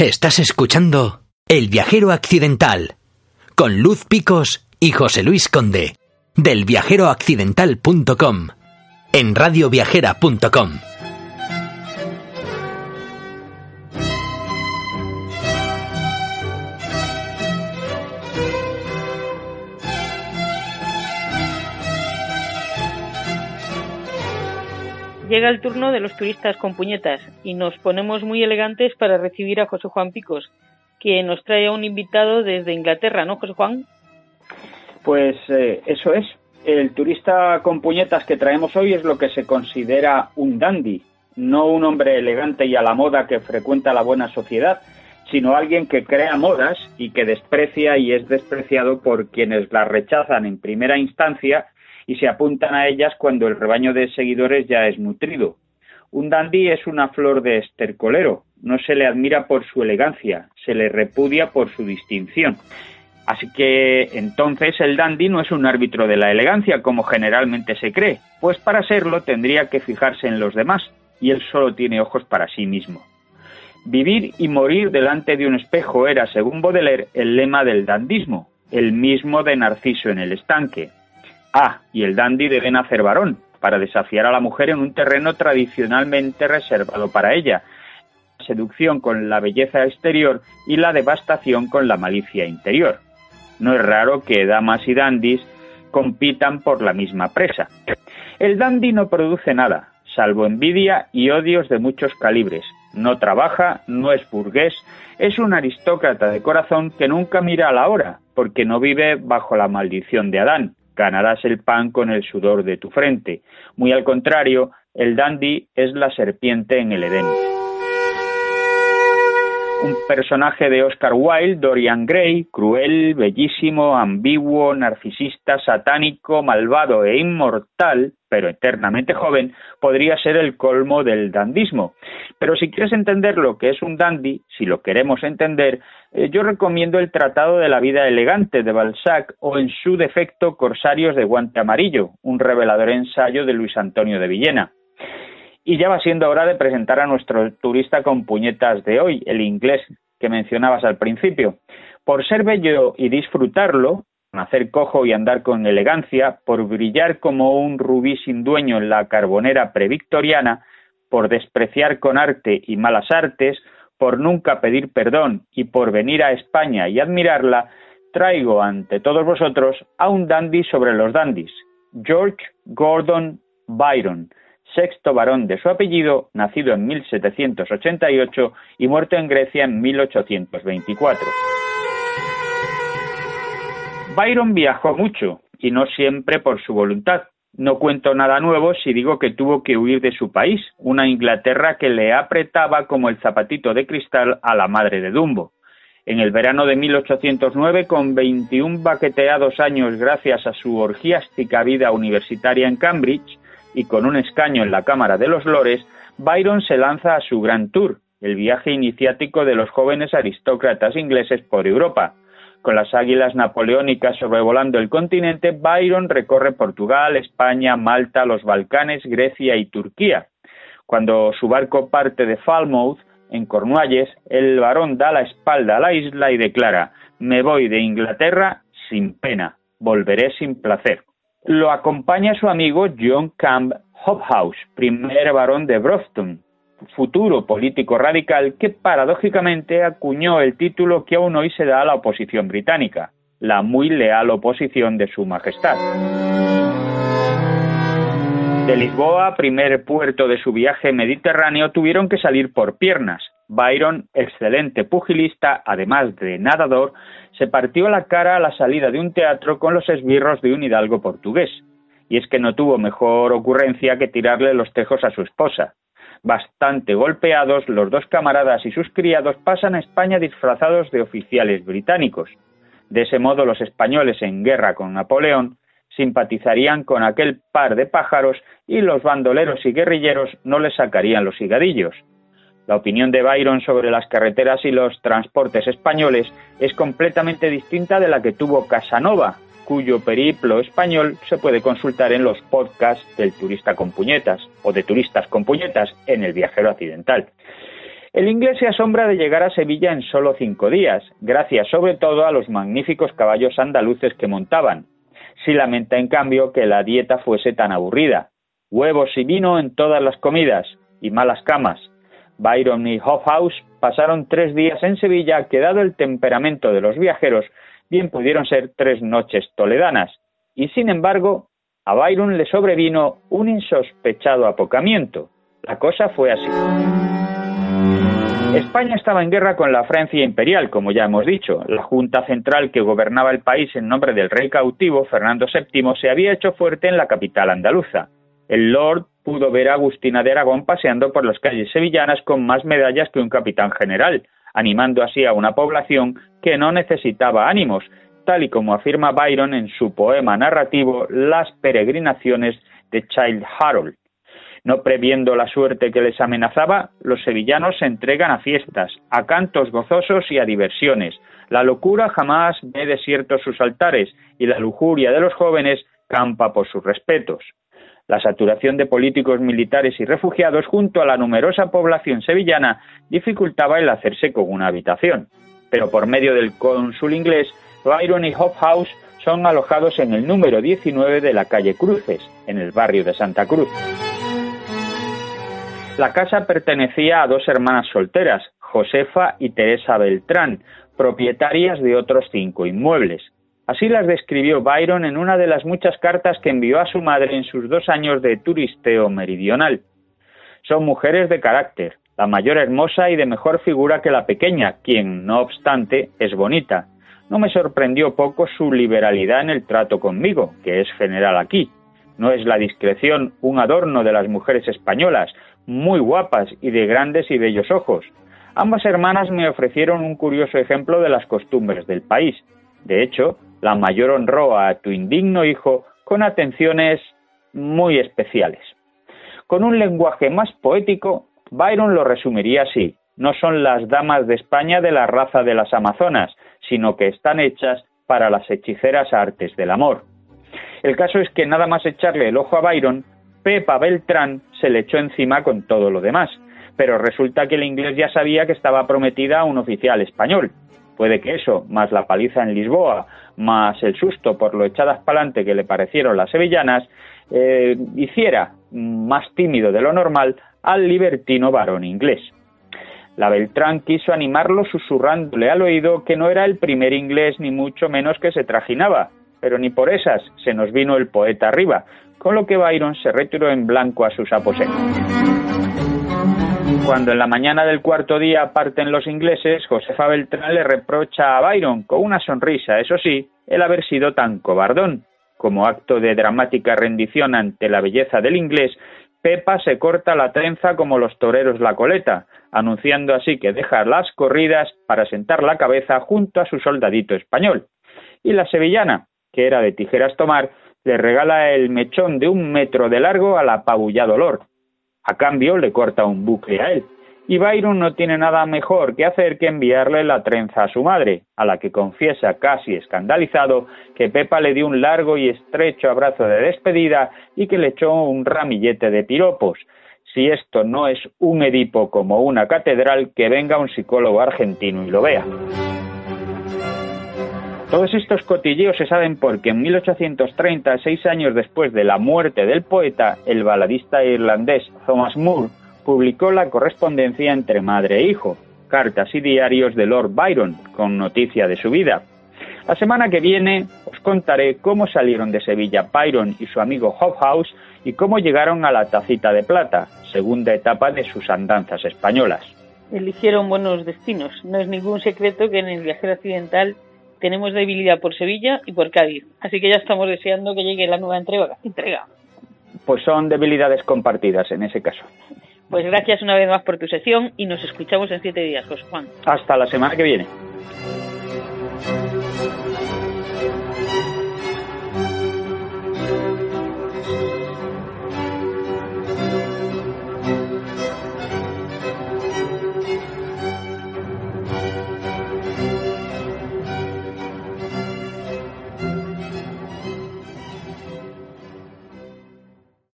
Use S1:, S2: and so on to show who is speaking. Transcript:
S1: Estás escuchando El viajero accidental con Luz Picos y José Luis Conde del viajeroaccidental.com en radioviajera.com.
S2: Llega el turno de los turistas con puñetas y nos ponemos muy elegantes para recibir a José Juan Picos, que nos trae a un invitado desde Inglaterra, ¿no, José Juan?
S3: Pues eh, eso es. El turista con puñetas que traemos hoy es lo que se considera un dandy, no un hombre elegante y a la moda que frecuenta la buena sociedad, sino alguien que crea modas y que desprecia y es despreciado por quienes las rechazan en primera instancia y se apuntan a ellas cuando el rebaño de seguidores ya es nutrido. Un dandy es una flor de estercolero, no se le admira por su elegancia, se le repudia por su distinción. Así que entonces el dandy no es un árbitro de la elegancia como generalmente se cree, pues para serlo tendría que fijarse en los demás, y él solo tiene ojos para sí mismo. Vivir y morir delante de un espejo era, según Baudelaire, el lema del dandismo, el mismo de Narciso en el estanque, Ah, y el dandy debe nacer varón, para desafiar a la mujer en un terreno tradicionalmente reservado para ella, seducción con la belleza exterior y la devastación con la malicia interior. No es raro que damas y dandis compitan por la misma presa. El dandy no produce nada, salvo envidia y odios de muchos calibres. No trabaja, no es burgués, es un aristócrata de corazón que nunca mira a la hora, porque no vive bajo la maldición de Adán, ganarás el pan con el sudor de tu frente. Muy al contrario, el dandy es la serpiente en el Edén. Un personaje de Oscar Wilde, Dorian Gray, cruel, bellísimo, ambiguo, narcisista, satánico, malvado e inmortal, pero eternamente joven, podría ser el colmo del dandismo. Pero si quieres entender lo que es un dandy, si lo queremos entender, eh, yo recomiendo el Tratado de la Vida Elegante de Balzac o en su defecto Corsarios de Guante Amarillo, un revelador ensayo de Luis Antonio de Villena. Y ya va siendo hora de presentar a nuestro turista con puñetas de hoy, el inglés que mencionabas al principio. Por ser bello y disfrutarlo, hacer cojo y andar con elegancia, por brillar como un rubí sin dueño en la carbonera previctoriana, por despreciar con arte y malas artes, por nunca pedir perdón y por venir a España y admirarla, traigo ante todos vosotros a un dandy sobre los dandys, George Gordon Byron, sexto varón de su apellido, nacido en 1788 y muerto en Grecia en 1824. Byron viajó mucho, y no siempre por su voluntad. No cuento nada nuevo si digo que tuvo que huir de su país, una Inglaterra que le apretaba como el zapatito de cristal a la madre de Dumbo. En el verano de 1809, con 21 baqueteados años gracias a su orgiástica vida universitaria en Cambridge, y con un escaño en la Cámara de los Lores, Byron se lanza a su Gran Tour, el viaje iniciático de los jóvenes aristócratas ingleses por Europa. Con las águilas napoleónicas sobrevolando el continente, Byron recorre Portugal, España, Malta, los Balcanes, Grecia y Turquía. Cuando su barco parte de Falmouth, en Cornualles, el varón da la espalda a la isla y declara Me voy de Inglaterra sin pena, volveré sin placer lo acompaña su amigo John Camp Hobhouse, primer barón de Brofton, futuro político radical que paradójicamente acuñó el título que aún hoy se da a la oposición británica, la muy leal oposición de su Majestad. De Lisboa, primer puerto de su viaje mediterráneo, tuvieron que salir por piernas. Byron, excelente pugilista, además de nadador, se partió la cara a la salida de un teatro con los esbirros de un hidalgo portugués. Y es que no tuvo mejor ocurrencia que tirarle los tejos a su esposa. Bastante golpeados, los dos camaradas y sus criados pasan a España disfrazados de oficiales británicos. De ese modo, los españoles en guerra con Napoleón simpatizarían con aquel par de pájaros y los bandoleros y guerrilleros no les sacarían los higadillos. La opinión de Byron sobre las carreteras y los transportes españoles es completamente distinta de la que tuvo Casanova, cuyo periplo español se puede consultar en los podcasts del turista con puñetas o de turistas con puñetas en el viajero accidental. El inglés se asombra de llegar a Sevilla en solo cinco días, gracias sobre todo a los magníficos caballos andaluces que montaban. Si lamenta, en cambio, que la dieta fuese tan aburrida. Huevos y vino en todas las comidas, y malas camas. Byron y Hofhaus pasaron tres días en Sevilla que, dado el temperamento de los viajeros, bien pudieron ser tres noches toledanas. Y sin embargo, a Byron le sobrevino un insospechado apocamiento. La cosa fue así. España estaba en guerra con la Francia imperial, como ya hemos dicho. La Junta Central que gobernaba el país en nombre del rey cautivo, Fernando VII, se había hecho fuerte en la capital andaluza. El Lord pudo ver a Agustina de Aragón paseando por las calles sevillanas con más medallas que un capitán general, animando así a una población que no necesitaba ánimos, tal y como afirma Byron en su poema narrativo Las peregrinaciones de Child Harold. No previendo la suerte que les amenazaba, los sevillanos se entregan a fiestas, a cantos gozosos y a diversiones. La locura jamás ve desiertos sus altares y la lujuria de los jóvenes campa por sus respetos. La saturación de políticos militares y refugiados junto a la numerosa población sevillana dificultaba el hacerse con una habitación. Pero por medio del cónsul inglés, Byron y House son alojados en el número 19 de la calle Cruces, en el barrio de Santa Cruz. La casa pertenecía a dos hermanas solteras, Josefa y Teresa Beltrán, propietarias de otros cinco inmuebles. Así las describió Byron en una de las muchas cartas que envió a su madre en sus dos años de turisteo meridional. Son mujeres de carácter, la mayor hermosa y de mejor figura que la pequeña, quien, no obstante, es bonita. No me sorprendió poco su liberalidad en el trato conmigo, que es general aquí. No es la discreción un adorno de las mujeres españolas, muy guapas y de grandes y bellos ojos. Ambas hermanas me ofrecieron un curioso ejemplo de las costumbres del país. De hecho, la mayor honró a tu indigno hijo con atenciones muy especiales. Con un lenguaje más poético, Byron lo resumiría así. No son las damas de España de la raza de las Amazonas, sino que están hechas para las hechiceras artes del amor. El caso es que nada más echarle el ojo a Byron, Pepa Beltrán se le echó encima con todo lo demás, pero resulta que el inglés ya sabía que estaba prometida a un oficial español. Puede que eso, más la paliza en Lisboa, más el susto por lo echadas pa'lante que le parecieron las sevillanas, eh, hiciera más tímido de lo normal al libertino varón inglés. La Beltrán quiso animarlo susurrándole al oído que no era el primer inglés ni mucho menos que se trajinaba, pero ni por esas se nos vino el poeta arriba, con lo que Byron se retiró en blanco a sus aposentos. Cuando en la mañana del cuarto día parten los ingleses, Josefa Beltrán le reprocha a Byron, con una sonrisa, eso sí, el haber sido tan cobardón. Como acto de dramática rendición ante la belleza del inglés, Pepa se corta la trenza como los toreros la coleta, anunciando así que deja las corridas para sentar la cabeza junto a su soldadito español. Y la sevillana, que era de tijeras tomar, le regala el mechón de un metro de largo al apabullado Lord. A cambio le corta un bucle a él. Y Byron no tiene nada mejor que hacer que enviarle la trenza a su madre, a la que confiesa casi escandalizado que Pepa le dio un largo y estrecho abrazo de despedida y que le echó un ramillete de piropos. Si esto no es un Edipo como una catedral, que venga un psicólogo argentino y lo vea. Todos estos cotilleos se saben porque en 1830, seis años después de la muerte del poeta, el baladista irlandés Thomas Moore publicó la correspondencia entre madre e hijo, cartas y diarios de Lord Byron, con noticia de su vida. La semana que viene os contaré cómo salieron de Sevilla Byron y su amigo Hobhouse y cómo llegaron a la Tacita de Plata, segunda etapa de sus andanzas españolas.
S2: Eligieron buenos destinos. No es ningún secreto que en el viajero occidental tenemos debilidad por Sevilla y por Cádiz. Así que ya estamos deseando que llegue la nueva entrega. entrega.
S3: Pues son debilidades compartidas en ese caso.
S2: Pues gracias una vez más por tu sesión y nos escuchamos en siete días, José Juan.
S3: Hasta la semana que viene.